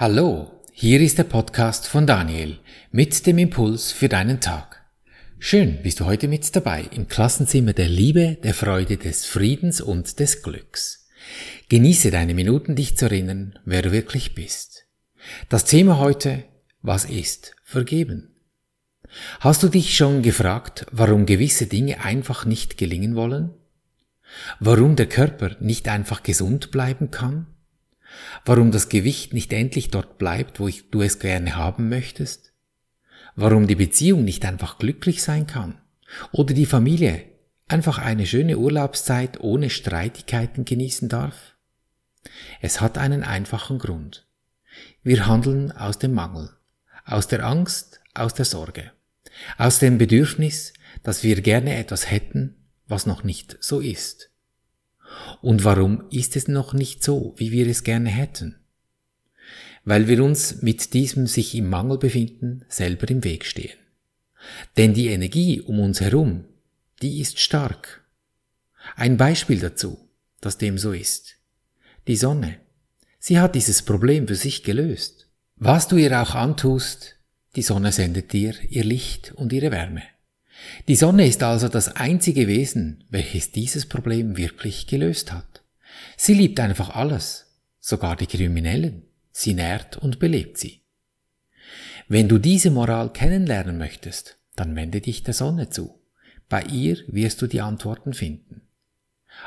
Hallo, hier ist der Podcast von Daniel mit dem Impuls für deinen Tag. Schön bist du heute mit dabei im Klassenzimmer der Liebe, der Freude, des Friedens und des Glücks. Genieße deine Minuten, dich zu erinnern, wer du wirklich bist. Das Thema heute, was ist vergeben? Hast du dich schon gefragt, warum gewisse Dinge einfach nicht gelingen wollen? Warum der Körper nicht einfach gesund bleiben kann? Warum das Gewicht nicht endlich dort bleibt, wo ich, du es gerne haben möchtest? Warum die Beziehung nicht einfach glücklich sein kann? Oder die Familie einfach eine schöne Urlaubszeit ohne Streitigkeiten genießen darf? Es hat einen einfachen Grund. Wir handeln aus dem Mangel, aus der Angst, aus der Sorge, aus dem Bedürfnis, dass wir gerne etwas hätten, was noch nicht so ist. Und warum ist es noch nicht so, wie wir es gerne hätten? Weil wir uns mit diesem sich im Mangel befinden selber im Weg stehen. Denn die Energie um uns herum, die ist stark. Ein Beispiel dazu, dass dem so ist. Die Sonne. Sie hat dieses Problem für sich gelöst. Was du ihr auch antust, die Sonne sendet dir ihr Licht und ihre Wärme. Die Sonne ist also das einzige Wesen, welches dieses Problem wirklich gelöst hat. Sie liebt einfach alles, sogar die Kriminellen. Sie nährt und belebt sie. Wenn du diese Moral kennenlernen möchtest, dann wende dich der Sonne zu. Bei ihr wirst du die Antworten finden.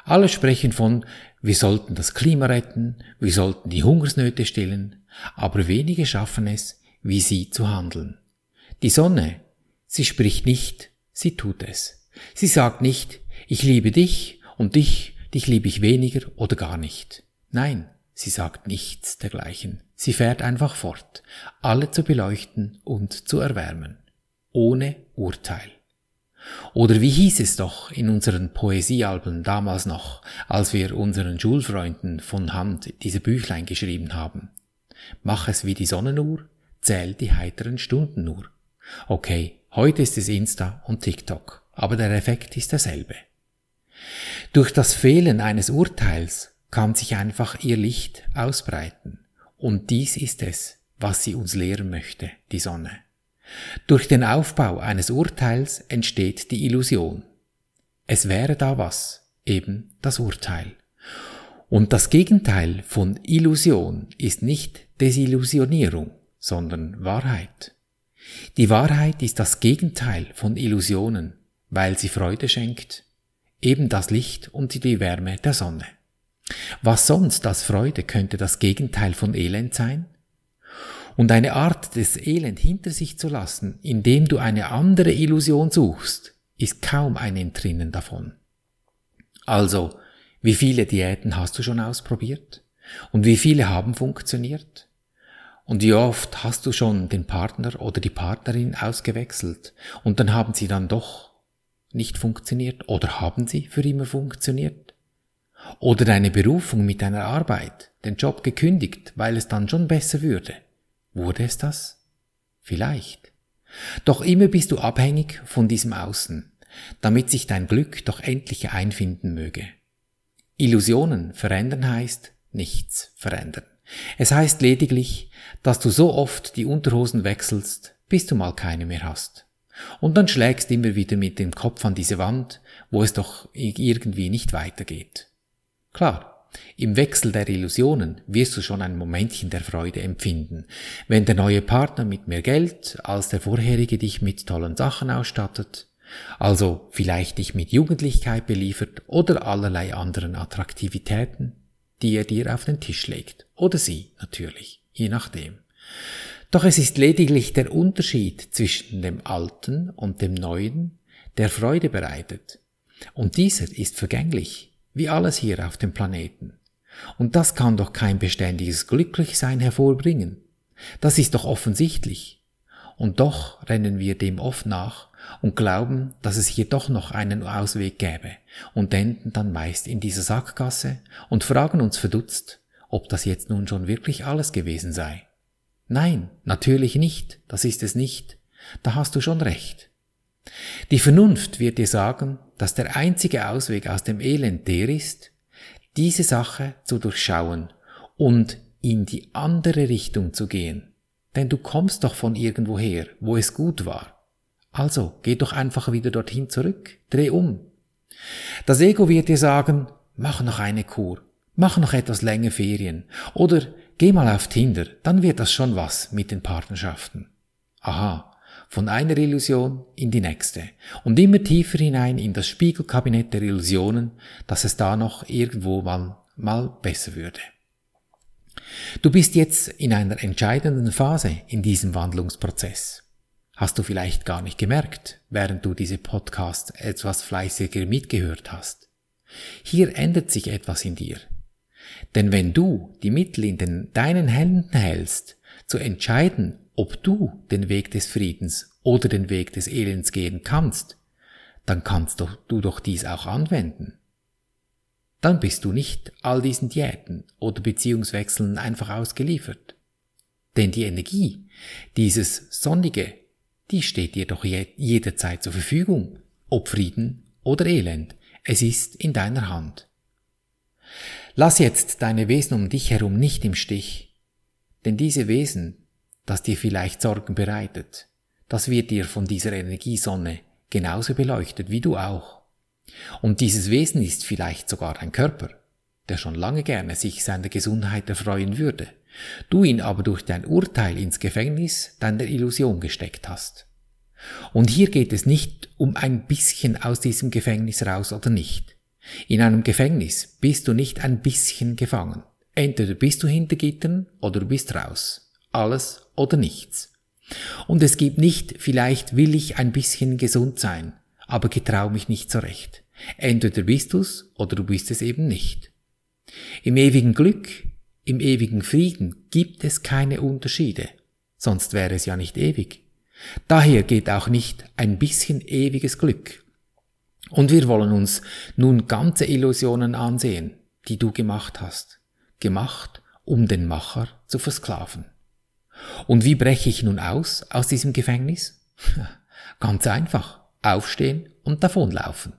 Alle sprechen von, wir sollten das Klima retten, wir sollten die Hungersnöte stillen, aber wenige schaffen es, wie sie zu handeln. Die Sonne, sie spricht nicht Sie tut es. Sie sagt nicht, ich liebe dich und dich, dich liebe ich weniger oder gar nicht. Nein, sie sagt nichts dergleichen. Sie fährt einfach fort, alle zu beleuchten und zu erwärmen. Ohne Urteil. Oder wie hieß es doch in unseren Poesiealben damals noch, als wir unseren Schulfreunden von Hand diese Büchlein geschrieben haben? Mach es wie die Sonnenuhr, zähl die heiteren Stunden nur. Okay, Heute ist es Insta und TikTok, aber der Effekt ist derselbe. Durch das Fehlen eines Urteils kann sich einfach ihr Licht ausbreiten. Und dies ist es, was sie uns lehren möchte, die Sonne. Durch den Aufbau eines Urteils entsteht die Illusion. Es wäre da was, eben das Urteil. Und das Gegenteil von Illusion ist nicht Desillusionierung, sondern Wahrheit. Die Wahrheit ist das Gegenteil von Illusionen, weil sie Freude schenkt, eben das Licht und die Wärme der Sonne. Was sonst als Freude könnte das Gegenteil von Elend sein? Und eine Art des Elend hinter sich zu lassen, indem du eine andere Illusion suchst, ist kaum ein Entrinnen davon. Also, wie viele Diäten hast du schon ausprobiert? Und wie viele haben funktioniert? Und wie oft hast du schon den Partner oder die Partnerin ausgewechselt und dann haben sie dann doch nicht funktioniert oder haben sie für immer funktioniert? Oder deine Berufung mit deiner Arbeit, den Job gekündigt, weil es dann schon besser würde. Wurde es das? Vielleicht. Doch immer bist du abhängig von diesem Außen, damit sich dein Glück doch endlich einfinden möge. Illusionen verändern heißt nichts verändern. Es heißt lediglich, dass du so oft die Unterhosen wechselst, bis du mal keine mehr hast. Und dann schlägst immer wieder mit dem Kopf an diese Wand, wo es doch irgendwie nicht weitergeht. Klar, im Wechsel der Illusionen wirst du schon ein Momentchen der Freude empfinden, wenn der neue Partner mit mehr Geld als der vorherige dich mit tollen Sachen ausstattet, also vielleicht dich mit Jugendlichkeit beliefert oder allerlei anderen Attraktivitäten, die er dir auf den Tisch legt. Oder sie natürlich, je nachdem. Doch es ist lediglich der Unterschied zwischen dem Alten und dem Neuen, der Freude bereitet. Und dieser ist vergänglich, wie alles hier auf dem Planeten. Und das kann doch kein beständiges Glücklichsein hervorbringen. Das ist doch offensichtlich. Und doch rennen wir dem oft nach und glauben, dass es hier doch noch einen Ausweg gäbe und enden dann meist in dieser Sackgasse und fragen uns verdutzt, ob das jetzt nun schon wirklich alles gewesen sei. Nein, natürlich nicht, das ist es nicht, da hast du schon recht. Die Vernunft wird dir sagen, dass der einzige Ausweg aus dem Elend der ist, diese Sache zu durchschauen und in die andere Richtung zu gehen. Denn du kommst doch von irgendwoher, wo es gut war. Also geh doch einfach wieder dorthin zurück, dreh um. Das Ego wird dir sagen, mach noch eine Kur, mach noch etwas länger Ferien oder geh mal auf Tinder, dann wird das schon was mit den Partnerschaften. Aha, von einer Illusion in die nächste und immer tiefer hinein in das Spiegelkabinett der Illusionen, dass es da noch irgendwo mal, mal besser würde. Du bist jetzt in einer entscheidenden Phase in diesem Wandlungsprozess. Hast du vielleicht gar nicht gemerkt, während du diese Podcast etwas fleißiger mitgehört hast. Hier ändert sich etwas in dir. Denn wenn du die Mittel in den, deinen Händen hältst, zu entscheiden, ob du den Weg des Friedens oder den Weg des Elends gehen kannst, dann kannst du doch dies auch anwenden. Dann bist du nicht all diesen Diäten oder Beziehungswechseln einfach ausgeliefert. Denn die Energie, dieses Sonnige, die steht dir doch jederzeit zur Verfügung, ob Frieden oder Elend. Es ist in deiner Hand. Lass jetzt deine Wesen um dich herum nicht im Stich, denn diese Wesen, das dir vielleicht Sorgen bereitet, das wird dir von dieser Energiesonne genauso beleuchtet wie du auch. Und dieses Wesen ist vielleicht sogar ein Körper, der schon lange gerne sich seiner Gesundheit erfreuen würde, du ihn aber durch dein Urteil ins Gefängnis deiner Illusion gesteckt hast. Und hier geht es nicht um ein bisschen aus diesem Gefängnis raus oder nicht. In einem Gefängnis bist du nicht ein bisschen gefangen. Entweder bist du hinter Gittern oder du bist raus. Alles oder nichts. Und es gibt nicht, vielleicht will ich ein bisschen gesund sein, aber getrau mich nicht so recht. Entweder bist du's oder du bist es eben nicht. Im ewigen Glück, im ewigen Frieden gibt es keine Unterschiede, sonst wäre es ja nicht ewig. Daher geht auch nicht ein bisschen ewiges Glück. Und wir wollen uns nun ganze Illusionen ansehen, die du gemacht hast, gemacht, um den Macher zu versklaven. Und wie breche ich nun aus aus diesem Gefängnis? Ganz einfach, aufstehen und davonlaufen.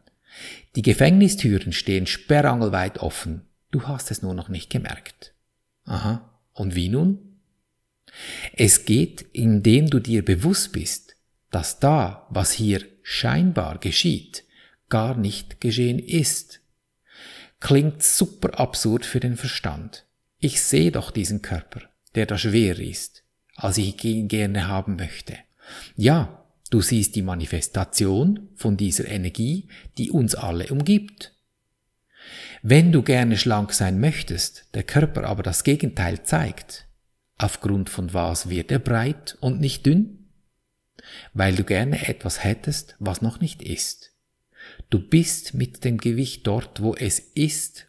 Die Gefängnistüren stehen sperrangelweit offen, du hast es nur noch nicht gemerkt. Aha, und wie nun? Es geht, indem du dir bewusst bist, dass da, was hier scheinbar geschieht, gar nicht geschehen ist. Klingt super absurd für den Verstand. Ich sehe doch diesen Körper, der da schwer ist, als ich ihn gerne haben möchte. Ja, du siehst die Manifestation von dieser Energie, die uns alle umgibt. Wenn du gerne schlank sein möchtest, der Körper aber das Gegenteil zeigt, Aufgrund von was wird er breit und nicht dünn? Weil du gerne etwas hättest, was noch nicht ist. Du bist mit dem Gewicht dort, wo es ist.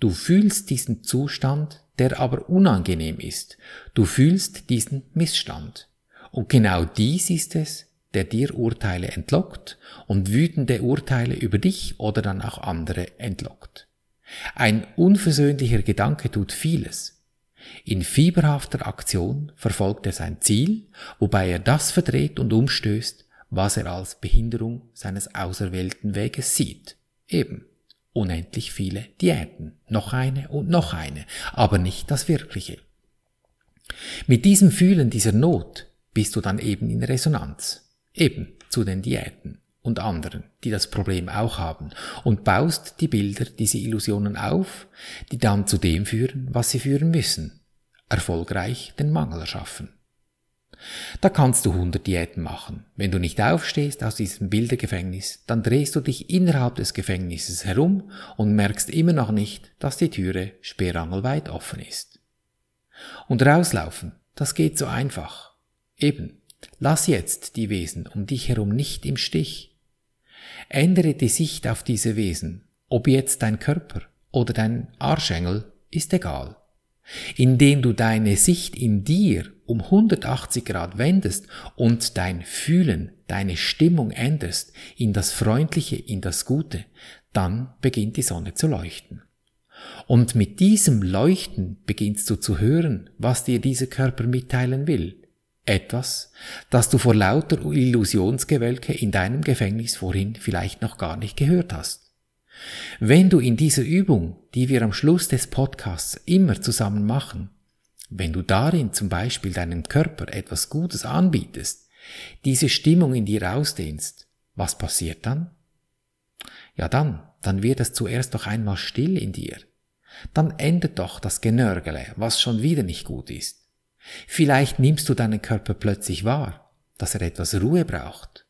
Du fühlst diesen Zustand, der aber unangenehm ist. Du fühlst diesen Missstand. Und genau dies ist es, der dir Urteile entlockt und wütende Urteile über dich oder dann auch andere entlockt. Ein unversöhnlicher Gedanke tut vieles. In fieberhafter Aktion verfolgt er sein Ziel, wobei er das verdreht und umstößt, was er als Behinderung seines auserwählten Weges sieht. Eben unendlich viele Diäten, noch eine und noch eine, aber nicht das Wirkliche. Mit diesem Fühlen dieser Not bist du dann eben in Resonanz, eben zu den Diäten und anderen, die das Problem auch haben, und baust die Bilder, diese Illusionen auf, die dann zu dem führen, was sie führen müssen, erfolgreich den Mangel erschaffen. Da kannst du 100 Diäten machen. Wenn du nicht aufstehst aus diesem Bildergefängnis, dann drehst du dich innerhalb des Gefängnisses herum und merkst immer noch nicht, dass die Türe sperrangelweit offen ist. Und rauslaufen, das geht so einfach. Eben, lass jetzt die Wesen um dich herum nicht im Stich. Ändere die Sicht auf diese Wesen, ob jetzt dein Körper oder dein Arschengel, ist egal. Indem du deine Sicht in dir um 180 Grad wendest und dein Fühlen, deine Stimmung änderst in das Freundliche, in das Gute, dann beginnt die Sonne zu leuchten. Und mit diesem Leuchten beginnst du zu hören, was dir dieser Körper mitteilen will. Etwas, das du vor lauter Illusionsgewölke in deinem Gefängnis vorhin vielleicht noch gar nicht gehört hast. Wenn du in dieser Übung, die wir am Schluss des Podcasts immer zusammen machen, Wenn du darin zum Beispiel deinem Körper etwas Gutes anbietest, diese Stimmung in dir ausdehnst, was passiert dann? Ja dann, dann wird es zuerst doch einmal still in dir. Dann endet doch das Genörgele, was schon wieder nicht gut ist. Vielleicht nimmst du deinen Körper plötzlich wahr, dass er etwas Ruhe braucht.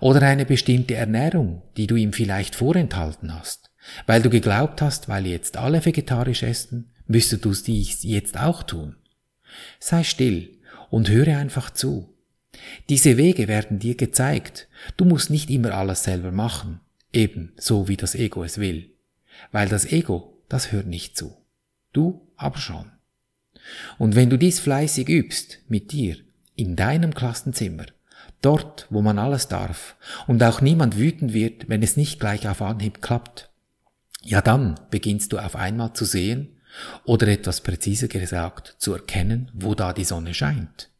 Oder eine bestimmte Ernährung, die du ihm vielleicht vorenthalten hast, weil du geglaubt hast, weil jetzt alle vegetarisch essen, müsstest du dies jetzt auch tun. Sei still und höre einfach zu. Diese Wege werden dir gezeigt. Du musst nicht immer alles selber machen, eben so wie das Ego es will. Weil das Ego, das hört nicht zu. Du aber schon. Und wenn du dies fleißig übst, mit dir, in deinem Klassenzimmer, dort, wo man alles darf, und auch niemand wütend wird, wenn es nicht gleich auf Anhieb klappt, ja dann beginnst du auf einmal zu sehen, oder etwas präziser gesagt, zu erkennen, wo da die Sonne scheint.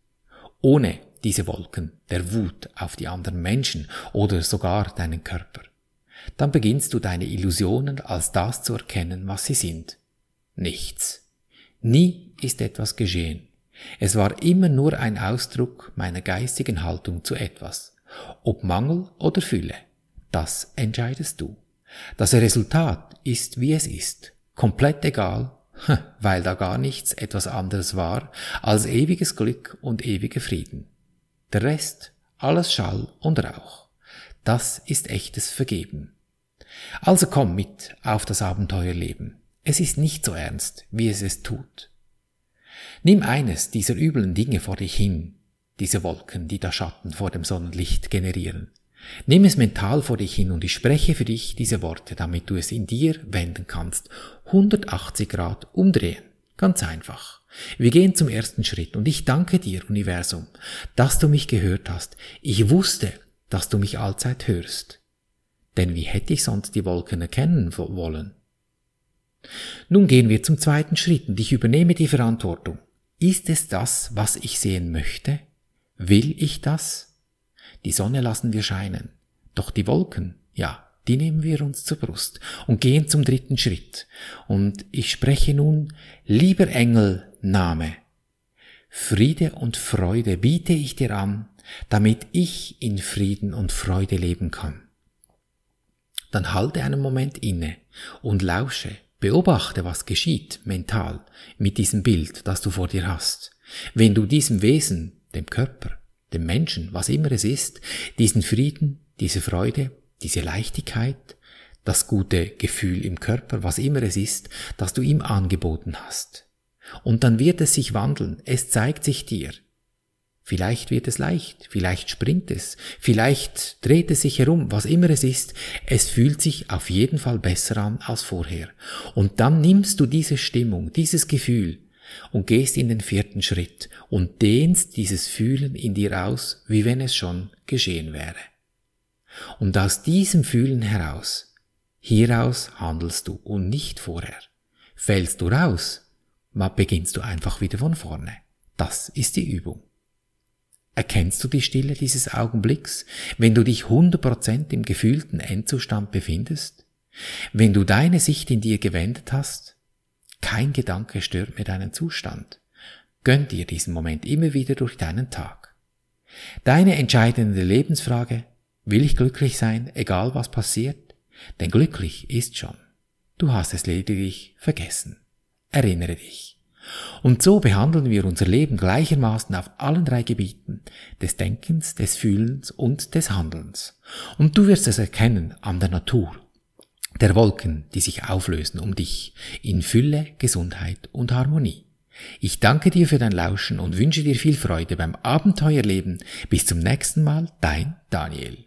Ohne diese Wolken der Wut auf die anderen Menschen oder sogar deinen Körper. Dann beginnst du deine Illusionen als das zu erkennen, was sie sind. Nichts. Nie ist etwas geschehen. Es war immer nur ein Ausdruck meiner geistigen Haltung zu etwas. Ob Mangel oder Fülle. Das entscheidest du. Das Resultat ist, wie es ist. Komplett egal, weil da gar nichts etwas anderes war als ewiges Glück und ewiger Frieden. Der Rest, alles Schall und Rauch. Das ist echtes Vergeben. Also komm mit auf das Abenteuerleben. Es ist nicht so ernst, wie es es tut. Nimm eines dieser üblen Dinge vor dich hin, diese Wolken, die da Schatten vor dem Sonnenlicht generieren. Nimm es mental vor dich hin und ich spreche für dich diese Worte, damit du es in dir wenden kannst. 180 Grad umdrehen. Ganz einfach. Wir gehen zum ersten Schritt und ich danke dir, Universum, dass du mich gehört hast. Ich wusste, dass du mich allzeit hörst. Denn wie hätte ich sonst die Wolken erkennen wollen? Nun gehen wir zum zweiten Schritt und ich übernehme die Verantwortung. Ist es das, was ich sehen möchte? Will ich das? Die Sonne lassen wir scheinen. Doch die Wolken, ja, die nehmen wir uns zur Brust und gehen zum dritten Schritt. Und ich spreche nun, lieber Engel, Name. Friede und Freude biete ich dir an, damit ich in Frieden und Freude leben kann. Dann halte einen Moment inne und lausche, beobachte, was geschieht mental mit diesem Bild, das du vor dir hast. Wenn du diesem Wesen, dem Körper, dem Menschen, was immer es ist, diesen Frieden, diese Freude, diese Leichtigkeit, das gute Gefühl im Körper, was immer es ist, das du ihm angeboten hast. Und dann wird es sich wandeln, es zeigt sich dir. Vielleicht wird es leicht, vielleicht springt es, vielleicht dreht es sich herum, was immer es ist, es fühlt sich auf jeden Fall besser an als vorher. Und dann nimmst du diese Stimmung, dieses Gefühl, und gehst in den vierten Schritt und dehnst dieses Fühlen in dir aus, wie wenn es schon geschehen wäre. Und aus diesem Fühlen heraus, hieraus handelst du und nicht vorher. Fällst du raus, beginnst du einfach wieder von vorne. Das ist die Übung. Erkennst du die Stille dieses Augenblicks, wenn du dich 100% im gefühlten Endzustand befindest? Wenn du deine Sicht in dir gewendet hast? Kein Gedanke stört mehr deinen Zustand. Gönn dir diesen Moment immer wieder durch deinen Tag. Deine entscheidende Lebensfrage, will ich glücklich sein, egal was passiert? Denn glücklich ist schon. Du hast es lediglich vergessen. Erinnere dich. Und so behandeln wir unser Leben gleichermaßen auf allen drei Gebieten des Denkens, des Fühlens und des Handelns. Und du wirst es erkennen an der Natur, der Wolken, die sich auflösen um dich in Fülle, Gesundheit und Harmonie. Ich danke dir für dein Lauschen und wünsche dir viel Freude beim Abenteuerleben. Bis zum nächsten Mal, dein Daniel.